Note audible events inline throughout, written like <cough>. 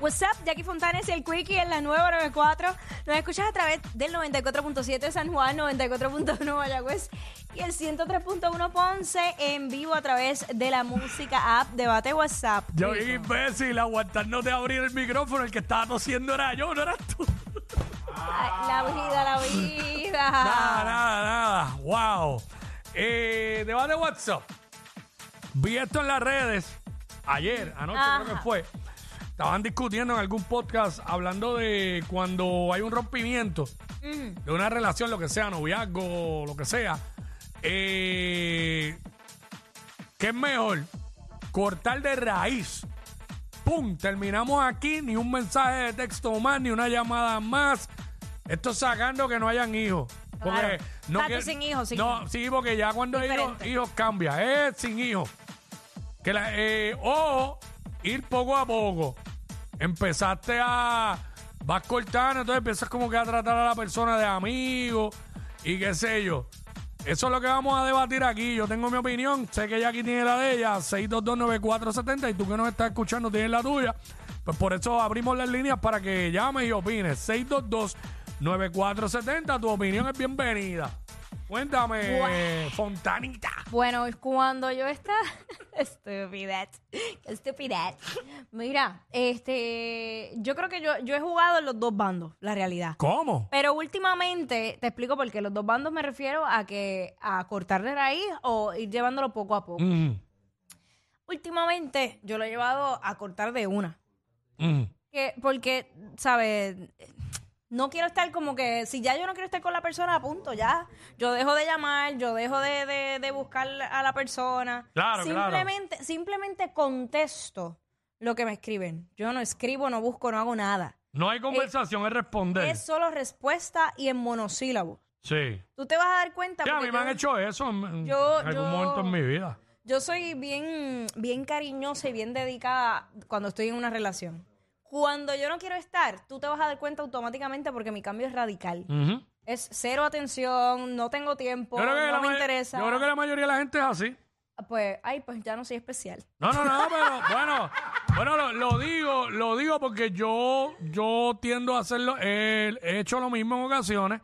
What's up, Jackie Fontanes y el Quickie en la nueva 94. Nos escuchas a través del 94.7 San Juan, 94.1 Mayagüez y el 103.1 Ponce en vivo a través de la música app Debate WhatsApp. Yo vi imbécil aguantando de abrir el micrófono. El que estaba tosiendo era yo, no eras tú. Ay, la vida, la vida. <laughs> Nada, nada, nada. Wow. Eh, debate WhatsApp. Vi esto en las redes ayer, anoche creo que Ajá. fue. Estaban discutiendo en algún podcast hablando de cuando hay un rompimiento de una relación, lo que sea, noviazgo, lo que sea. Eh, ¿Qué es mejor? Cortar de raíz. ¡Pum! Terminamos aquí, ni un mensaje de texto más, ni una llamada más. Esto sacando que no hayan hijos. Porque Claro. no que- sin hijos, sin No, hijos. sí, porque ya cuando hay hijos, cambia. Es sin hijos. Que la, eh, o ir poco a poco. Empezaste a. Vas cortando, entonces empiezas como que a tratar a la persona de amigo y qué sé yo. Eso es lo que vamos a debatir aquí. Yo tengo mi opinión. Sé que Jackie tiene la de ella. 6229470 y tú que nos estás escuchando tienes la tuya. Pues por eso abrimos las líneas para que llames y opines. 6229470. Tu opinión es bienvenida. Cuéntame, Fontanita. Bueno, cuando yo estaba... <laughs> Estupidez. Estupidez. Mira, este... Yo creo que yo, yo he jugado en los dos bandos, la realidad. ¿Cómo? Pero últimamente, te explico por qué. Los dos bandos me refiero a que a cortar de raíz o ir llevándolo poco a poco. Mm, Últimamente, yo lo he llevado a cortar de una. mm. Que, porque, ¿sabes? No quiero estar como que, si ya yo no quiero estar con la persona, a punto, ya. Yo dejo de llamar, yo dejo de, de- de buscar a la persona. Claro, claro. simplemente, Simplemente contesto lo que me escriben. Yo no escribo, no busco, no hago nada. No hay conversación, es responder. Es solo respuesta y en monosílabo. Sí. Tú te vas a dar cuenta. Sí, a mí me han hecho eso en, yo- en algún yo- momento en mi vida. Yo soy bien, bien cariñosa y bien dedicada cuando estoy en una relación. Cuando yo no quiero estar, tú te vas a dar cuenta automáticamente porque mi cambio es radical. Ujú. Es cero atención, no tengo tiempo, Yo creo que no me ma- interesa. Yo creo que la mayoría de la gente es así. Pues, ay, pues ya no soy especial. No, no, no, pero <laughs> bueno, bueno, lo, lo digo, lo digo porque yo, yo tiendo a hacerlo, he, he hecho lo mismo en ocasiones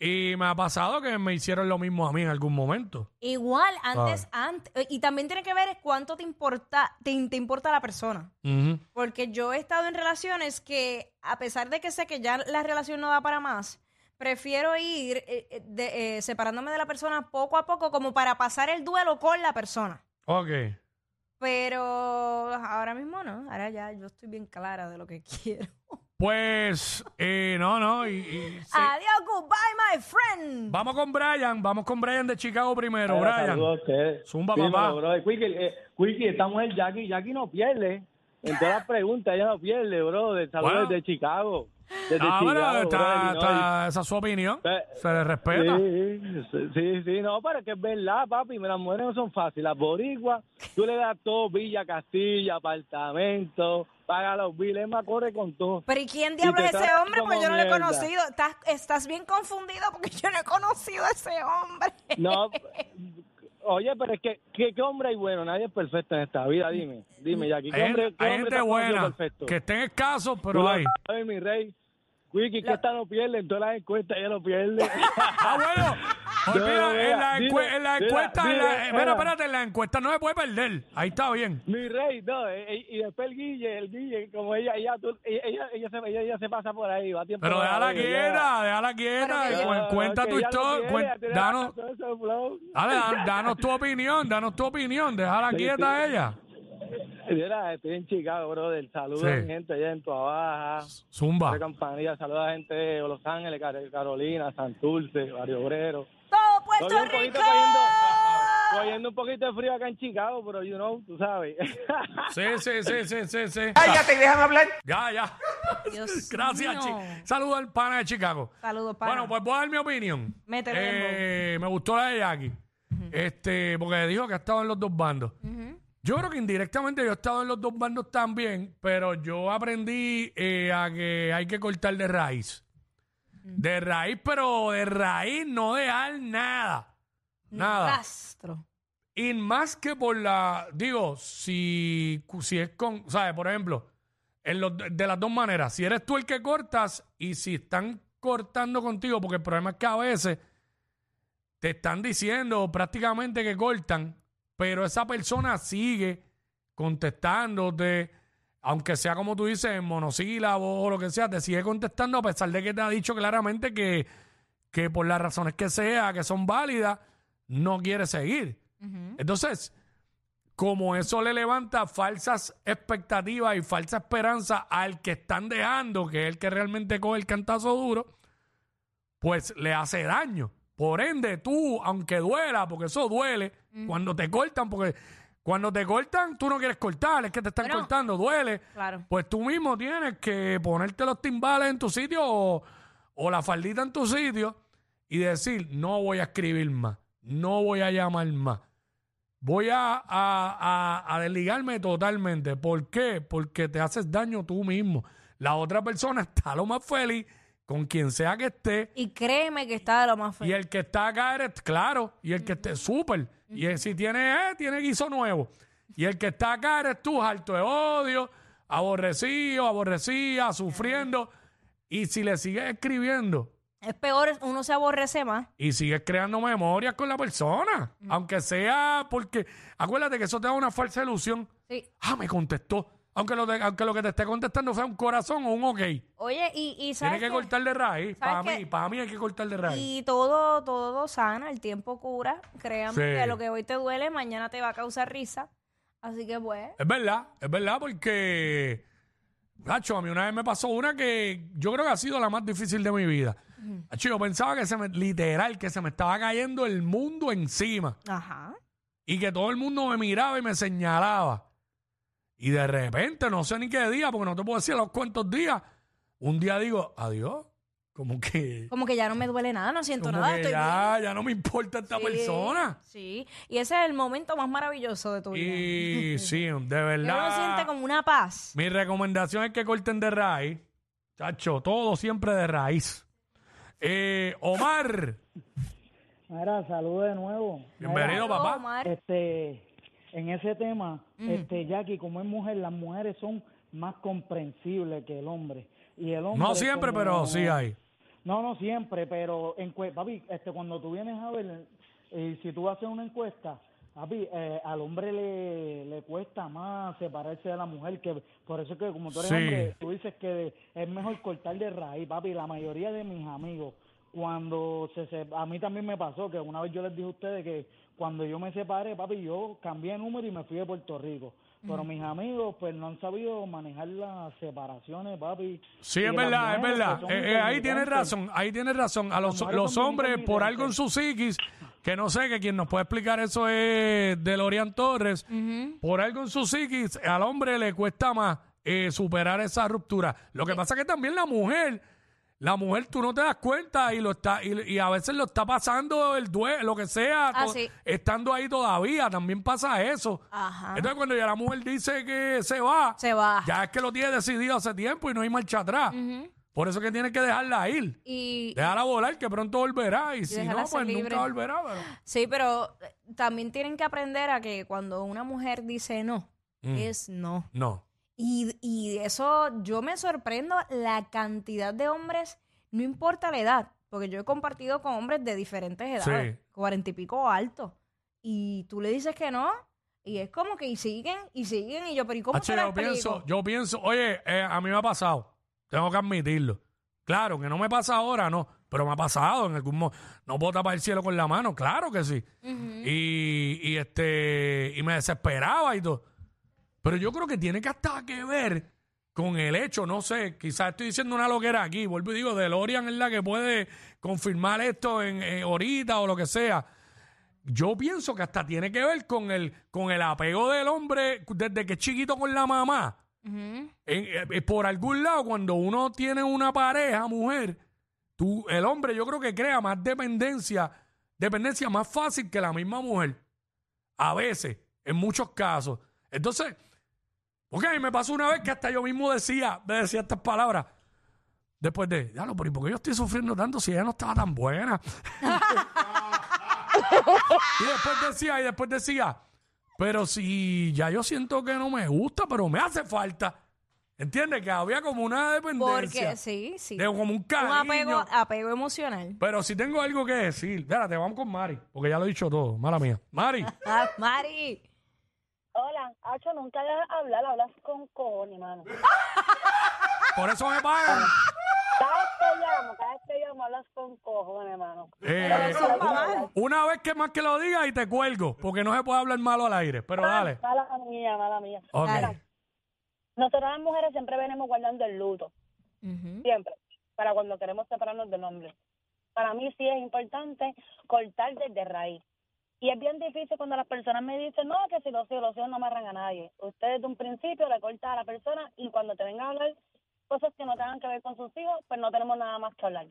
y me ha pasado que me hicieron lo mismo a mí en algún momento. Igual, antes, antes, y también tiene que ver cuánto te importa, te, te importa la persona. Porque yo he estado en relaciones que, a pesar de que sé que ya la relación no da para más, prefiero ir eh, eh, de- eh, separándome de la persona poco a poco como para pasar el duelo con la persona. Ok. Pero ahora mismo no, ahora ya yo estoy bien clara de lo que <laughs> quiero. Pues, eh, no, no, y, y sí. Adiós, goodbye, my friend. vamos con Brian, vamos con Brian de Chicago primero, Hola, Brian. saludos a ustedes. Zumba, Dímelo, papá. Quickie, eh, Quickie, esta mujer Jackie, Jackie no pierde. En todas las preguntas ella no pierde, bro. De saludos Bueno. desde Chicago. Desde Ah, bueno, Chicago, está- está- esa es su opinión. Eh, Se le respeta. Sí, sí, sí, sí, no, pero es que es verdad, papi. Las mujeres no son fáciles. Las boricuas, tú le das todo, villa, castilla, apartamento, paga los biles, más corre con todo. Pero ¿y quién diablo te es ese tratan hombre? Porque como yo no lo he mierda. conocido. Estás, estás bien confundido porque yo no he conocido a ese hombre. No, <laughs> oye, pero es que, ¿qué, qué hombre hay bueno? Nadie es perfecto en esta vida, dime. Dime, Jackie, ¿qué Hay, hombre, qué hay hombre gente buena perfecto? que estén escasos, pero lo hay. sabes, mi rey. Wiki, que esta no pierde, en todas las encuestas ella no pierde. <laughs> Ah, bueno. No, en la, dile, en la mira, encuesta, en la- mira, espérate, en la encuesta no se puede perder. Ahí está bien. mi rey, no, eh, y después el Guille, el Guille, como ella, ella, tú- ella, ella, ella se, ella, ella se pasa por ahí, va a tiempo. Pero de déjala quieta, déjala quieta. No, cuenta tu historia. cuen- danos, dale, dan- danos tu opinión, danos tu opinión. Déjala <laughs> Sí, quieta a ella. Mira, estoy en Chicago, brother. Saludos Sí. a mi gente allá en Tua Baja. Zumba. de Campanilla, saludos a la gente de Los Ángeles, Car- Carolina, Santurce, Barrio Obrero. Puerto un poquito Rico. cogiendo, <laughs> cogiendo un poquito de frío acá en Chicago, pero you know, tú sabes. <laughs> Sí, sí, sí, sí, sí, sí. Cállate y déjame hablar. Ya, ya. Dios <laughs> Gracias, mío. Saludos al pana de Chicago. Saludos, pana. Bueno, pues voy a dar mi opinión. Métele, Eh, me gustó la de Jackie. Este, porque dijo que ha estado en los dos bandos. Yo creo que indirectamente yo he estado en los dos bandos también, pero yo aprendí eh, a que hay que cortar de raíz. De raíz, pero de raíz no dejar nada. Nada. Rastro. Y más que por la, digo, si, si es con, ¿sabes? Por ejemplo, en los- de las dos maneras. Si eres tú el que cortas y si están cortando contigo, porque el problema es que a veces te están diciendo prácticamente que cortan, pero esa persona sigue contestándote, aunque sea como tú dices, en monosílabo o lo que sea, te sigue contestando a pesar de que te ha dicho claramente que, que por las razones que sea, que son válidas, no quiere seguir. Entonces, como eso le levanta falsas expectativas y falsa esperanza al que están dejando, que es el que realmente coge el cantazo duro, pues le hace daño. Por ende, tú, aunque duela, porque eso duele, cuando te cortan, porque cuando te cortan, tú no quieres cortar, es que te están Bueno. cortando, duele. Claro. Pues tú mismo tienes que ponerte los timbales en tu sitio o, o la faldita en tu sitio y decir, no voy a escribir más, no voy a llamar más. Voy a, a, a- a desligarme totalmente. ¿Por qué? Porque te haces daño tú mismo. La otra persona <laughs> está lo más feliz con quien sea que esté. Y créeme que está de lo más Y feliz. el que está acá eres, claro, y el que esté súper. Y el- si tiene, eh, tiene guiso nuevo. Y el que está acá eres tú, harto de odio, aborrecido, aborrecida, sufriendo. Y si le sigues escribiendo Es peor, uno se aborrece más. y sigues creando memorias con la persona, aunque sea porque, acuérdate que eso te da una falsa ilusión. Sí. Ah, me contestó. Aunque lo, de- aunque lo que te esté contestando sea un corazón o un ok. Oye, y, y ¿sabes Tienes que qué? cortar de raíz. Para ¿Sabes mí, para mí hay que cortar de raíz. Y todo, todo sana, el tiempo cura. Créame Sí. que lo que hoy te duele, mañana te va a causar risa. Así que pues, Es verdad, es verdad, porque, Nacho, a mí una vez me pasó una que yo creo que ha sido la más difícil de mi vida. Nacho, yo pensaba que se me, literal, que se me estaba cayendo el mundo encima ajá. y que todo el mundo me miraba y me señalaba. Y de repente, no sé ni qué día, porque no te puedo decir a los cuantos días, un día digo, adiós, como que, Como que ya no me duele nada, no siento como nada, que estoy bien. ya, ya no me importa esta Sí, persona. Sí, y ese es el momento más maravilloso de tu vida. Y sí, <laughs> de Que uno verdad. siente como una paz. Mi recomendación es que corten de raíz. Chacho, todo siempre de raíz. Eh, Omar, Mira, saludos de nuevo. bienvenido, papá. Omar. Este, en ese tema, este, Jackie, como es mujer, las mujeres son más comprensibles que el hombre. Y el hombre No siempre, como- pero sí hay. No, no siempre, pero en, papi, este, cuando tú vienes a ver, eh, si tú haces una encuesta, papi, eh, al hombre le, le cuesta más separarse de la mujer, que por eso es que como tú eres Sí. hombre, tú dices que es mejor cortar de raíz, papi, la mayoría de mis amigos, cuando se, se a mí también me pasó, que una vez yo les dije a ustedes que cuando yo me separé, papi, yo cambié de número y me fui de Puerto Rico. Pero mis amigos, pues, no han sabido manejar las separaciones, papi. Sí, es verdad, es verdad. pues, son Eh, eh, ahí tienes razón, ahí tienes razón. A los, los hombres, por algo en su psiquis, que no sé, que quien nos puede explicar eso es Delorian Torres, por algo en su psiquis, al hombre le cuesta más eh, superar esa ruptura. Lo que pasa es que también la mujer, la mujer tú no te das cuenta y lo está y, y a veces lo está pasando el duelo, lo que sea, Ah, to- sí. estando ahí todavía, también pasa eso. Ajá. Entonces cuando ya la mujer dice que se va, Se va. ya es que lo tiene decidido hace tiempo y no hay marcha atrás. Por eso que tienes que dejarla ir. Y Déjala volar, que pronto volverá. Y si déjala no, ser pues libre. nunca volverá. pero- sí, pero eh, también tienen que aprender a que cuando una mujer dice no, Mm. es no. No. Y, y eso yo me sorprendo la cantidad de hombres, no importa la edad, porque yo he compartido con hombres de diferentes edades, Sí. cuarenta y pico alto, y tú le dices que no, y es como que y siguen y siguen, y yo, pero ¿y cómo Hacho, te yo pienso, yo pienso, oye, eh, a mí me ha pasado. Tengo que admitirlo. Claro, que no me pasa ahora, no. Pero me ha pasado en algún momento. No puedo tapar el cielo con la mano, claro que sí. y, y este y me desesperaba y todo. Pero yo creo que tiene que hasta que ver con el hecho, no sé, quizás estoy diciendo una loquera aquí, vuelvo y digo, DeLorean es la que puede confirmar esto en, en ahorita o lo que sea. Yo pienso que hasta tiene que ver con el, con el apego del hombre desde que es chiquito con la mamá. En- eh, eh, por algún lado, cuando uno tiene una pareja, mujer, tú, el hombre yo creo que crea más dependencia, dependencia más fácil que la misma mujer. A veces, en muchos casos. Entonces, porque a mí me pasó una vez que hasta yo mismo decía, me decía estas palabras. Después de, ya pero ¿y por qué yo estoy sufriendo tanto si ella no estaba tan buena? <laughs> y después decía, y después decía, pero si ya yo siento que no me gusta, pero me hace falta. ¿Entiendes? Que había como una dependencia. Porque sí, sí. De como un Un cariño. apego, apego emocional. Pero si tengo algo que decir, espérate, vamos con Mari, porque ya lo he dicho todo, mala mía. Mari, Ah, Mari. Hola, Hacho, nunca dejas hablar, hablas con cojones, mano. por eso me pagan. Cada vez que llamo, cada vez que llamo, hablas con cojones, hermano. Eh, eso es mal. una vez que más que lo diga y te cuelgo, porque no se puede hablar malo al aire. Pero dale. Mala mía, mala mía. Ok. Dale. Nosotras las mujeres siempre venimos guardando el luto, Ujú. siempre, para cuando queremos separarnos del hombre. Para mí sí es importante cortar desde raíz. Y es bien difícil cuando las personas me dicen, no, que si los hijos, los hijos no amarran a nadie. Usted desde un principio le corta a la persona y cuando te venga a hablar cosas que no tengan que ver con sus hijos, pues no tenemos nada más que hablar.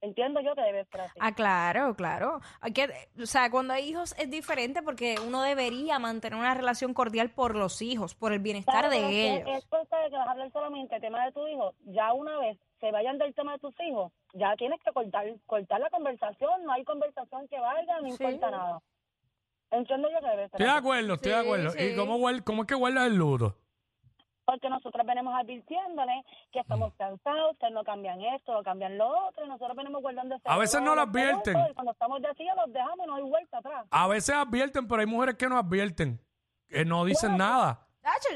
Entiendo yo que debe ser así. Ah, claro, claro. Hay que, o sea, cuando hay hijos es diferente porque uno debería mantener una relación cordial por los hijos, por el bienestar Claro, de ellos. Es cosa de que vas a hablar solamente del tema de tu hijo. Ya una vez se vayan del tema de tus hijos, ya tienes que cortar cortar la conversación. No hay conversación que valga, no Sí. importa nada. Entiendo yo que debe ser Estoy de acuerdo, estoy de Sí, acuerdo. sí. ¿Y cómo, guar- cómo es que guardas el luto? Porque nosotros venimos advirtiéndole que estamos cansados, que no cambian esto, no cambian lo otro, y nosotros venimos guardando ese A veces no lo advierten. Y cuando estamos de así, los dejamos y no hay vuelta atrás. A veces advierten, pero hay mujeres que no advierten, que no dicen nada.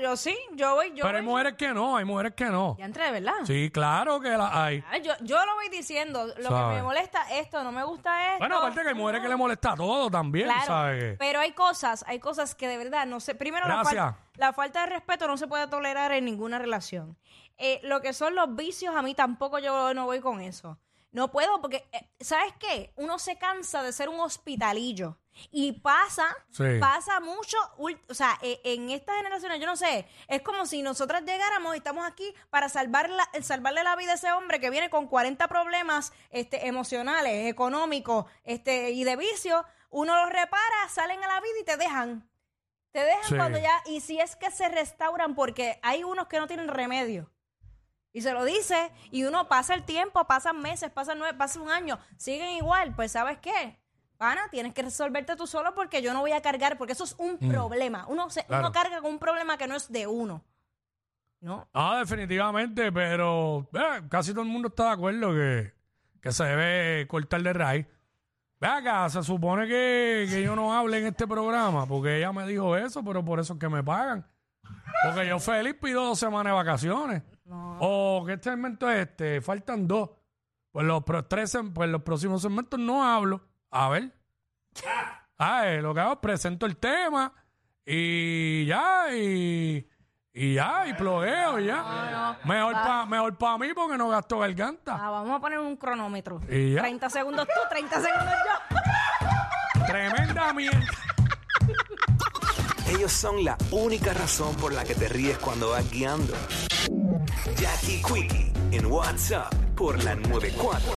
Yo sí, yo voy, yo Pero hay voy- mujeres que no, hay mujeres que no. Ya entré, verdad. Sí, claro que las hay. Ay, Yo, yo lo voy diciendo, lo que me molesta esto, no me gusta esto. Bueno, aparte que hay mujeres que le molesta todo también, Claro, ¿sabes? pero hay cosas, hay cosas que de verdad no sé. Primero, la, Gracias. fal- la falta de respeto no se puede tolerar en ninguna relación. Eh, lo que son los vicios, a mí tampoco yo no voy con eso. No puedo porque, eh, ¿sabes qué? Uno se cansa de ser un hospitalillo. Y pasa, Sí. pasa mucho, o sea, eh, en estas generaciones, yo no sé, es como si nosotras llegáramos y estamos aquí para salvar la- salvarle la vida a ese hombre que viene con 40 problemas este, emocionales, económicos este, y de vicio, uno los repara, salen a la vida y te dejan. Te dejan Sí. cuando ya, y si es que se restauran, porque hay unos que no tienen remedio. Y se lo dice, y uno pasa el tiempo, pasan meses, pasan nueve, pasa un año, siguen igual, pues ¿sabes qué? Pana, tienes que resolverte tú solo porque yo no voy a cargar, porque eso es un problema. Uno, se, Mm. Claro. uno carga con un problema que no es de uno. ¿No? Ah, definitivamente, pero eh, casi todo el mundo está de acuerdo que, que se debe cortar de raíz. Ve acá, se supone que, que yo no hable en este programa porque ella me dijo eso, pero por eso es que me pagan. Porque yo feliz pido dos semanas de vacaciones. O ¿qué segmento es este? Faltan dos. Pues los, tres, pues los próximos segmentos no hablo. A ver. Ah, eh, lo que hago es presento el tema y ya, y, y ya, y plogueo y ya. Mejor para mejor pa mí porque no gasto garganta. Ah, vamos a poner un cronómetro. Y ya. 30 segundos tú, 30 segundos yo. Tremenda mierda. Ellos son la única razón por la que te ríes cuando vas guiando. Jackie Quickie en WhatsApp por la 94.